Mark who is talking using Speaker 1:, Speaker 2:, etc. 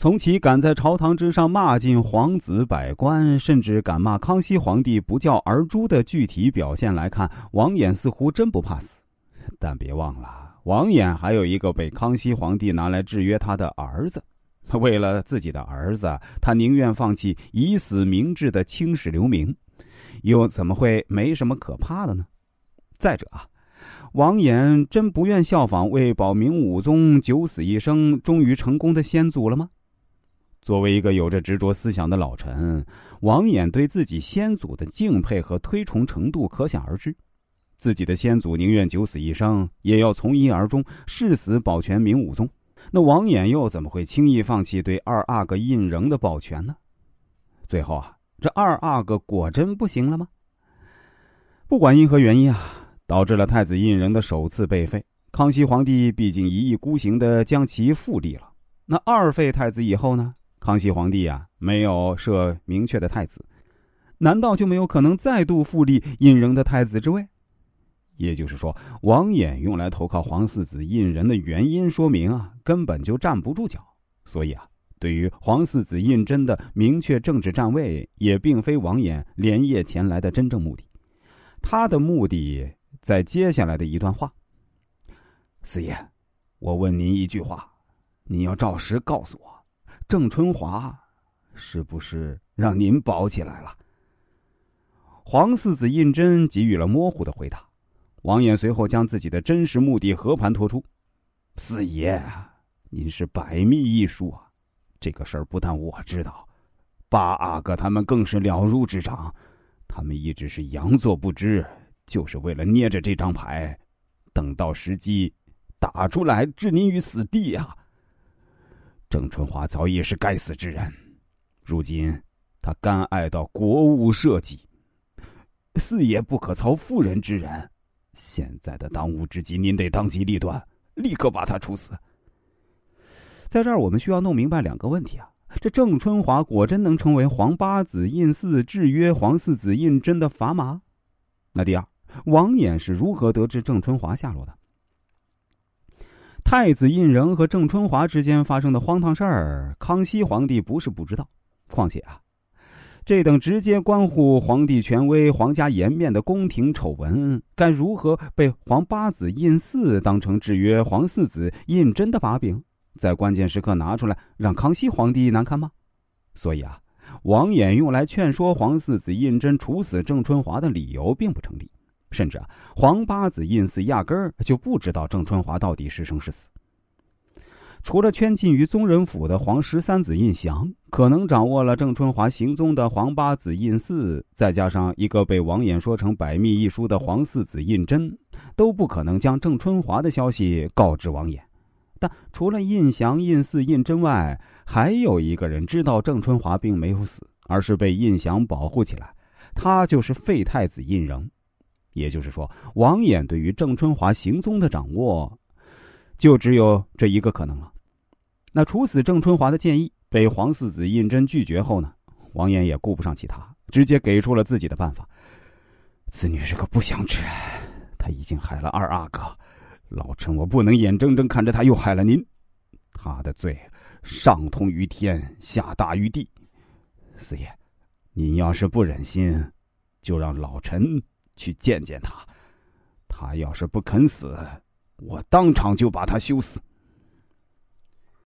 Speaker 1: 从其敢在朝堂之上骂尽皇子百官，甚至敢骂康熙皇帝不教而诛的具体表现来看，王衍似乎真不怕死。但别忘了，王衍还有一个被康熙皇帝拿来制约他的儿子。为了自己的儿子，他宁愿放弃以死明志的青史留名，又怎么会没什么可怕的呢？再者啊，王衍真不愿效仿为保明武宗九死一生、终于成功的先祖了吗？作为一个有着执着思想的老臣，王衍对自己先祖的敬佩和推崇程度可想而知。自己的先祖宁愿九死一生，也要从一而终，誓死保全明武宗。那王衍又怎么会轻易放弃对二阿哥胤禛的保全呢？最后啊，这二阿哥果真不行了吗？不管因何原因啊，导致了太子胤禛的首次被废。康熙皇帝毕竟一意孤行的将其复立了。那二废太子以后呢？康熙皇帝啊，没有设明确的太子，难道就没有可能再度复立胤禛的太子之位？也就是说，王衍用来投靠皇四子胤禛的原因，说明啊，根本就站不住脚。所以啊，对于皇四子胤禛的明确政治站位，也并非王衍连夜前来的真正目的。他的目的在接下来的一段话：四爷，我问您一句话，您要照实告诉我。郑春华，是不是让您保起来了？皇四子胤禛给予了模糊的回答。王衍随后将自己的真实目的和盘托出：“四爷，您是百密一疏啊！这个事儿不但我知道，八阿哥他们更是了如指掌。他们一直是佯作不知，就是为了捏着这张牌，等到时机打出来置您于死地啊！”郑春华早已是该死之人，如今他甘爱到国务社稷，四爷不可操妇人之仁。现在的当务之急，您得当机立断，立刻把他处死。在这儿，我们需要弄明白两个问题啊：这郑春华果真能成为皇八子胤四制约皇四子胤禛的砝码？那第二，王衍是如何得知郑春华下落的？太子胤禛和郑春华之间发生的荒唐事儿，康熙皇帝不是不知道。况且啊，这等直接关乎皇帝权威、皇家颜面的宫廷丑闻，该如何被皇八子胤四当成制约皇四子胤禛的把柄，在关键时刻拿出来让康熙皇帝难堪吗？所以啊，王衍用来劝说皇四子胤禛处死郑春华的理由并不成立。甚至啊，皇八子胤四压根儿就不知道郑春华到底是生是死。除了圈禁于宗人府的皇十三子胤祥，可能掌握了郑春华行踪的皇八子胤四，再加上一个被王衍说成百密一疏的皇四子胤禛，都不可能将郑春华的消息告知王衍。但除了胤祥、胤四、胤禛外，还有一个人知道郑春华并没有死，而是被胤祥保护起来，他就是废太子胤禛。也就是说，王衍对于郑春华行踪的掌握，就只有这一个可能了。那处死郑春华的建议被皇四子胤禛拒绝后呢？王衍也顾不上其他，直接给出了自己的办法。此女是个不祥之人，她已经害了二阿哥，老臣我不能眼睁睁看着她又害了您。她的罪上通于天，下大于地。四爷，您要是不忍心，就让老臣。去见见他，他要是不肯死，我当场就把他修死。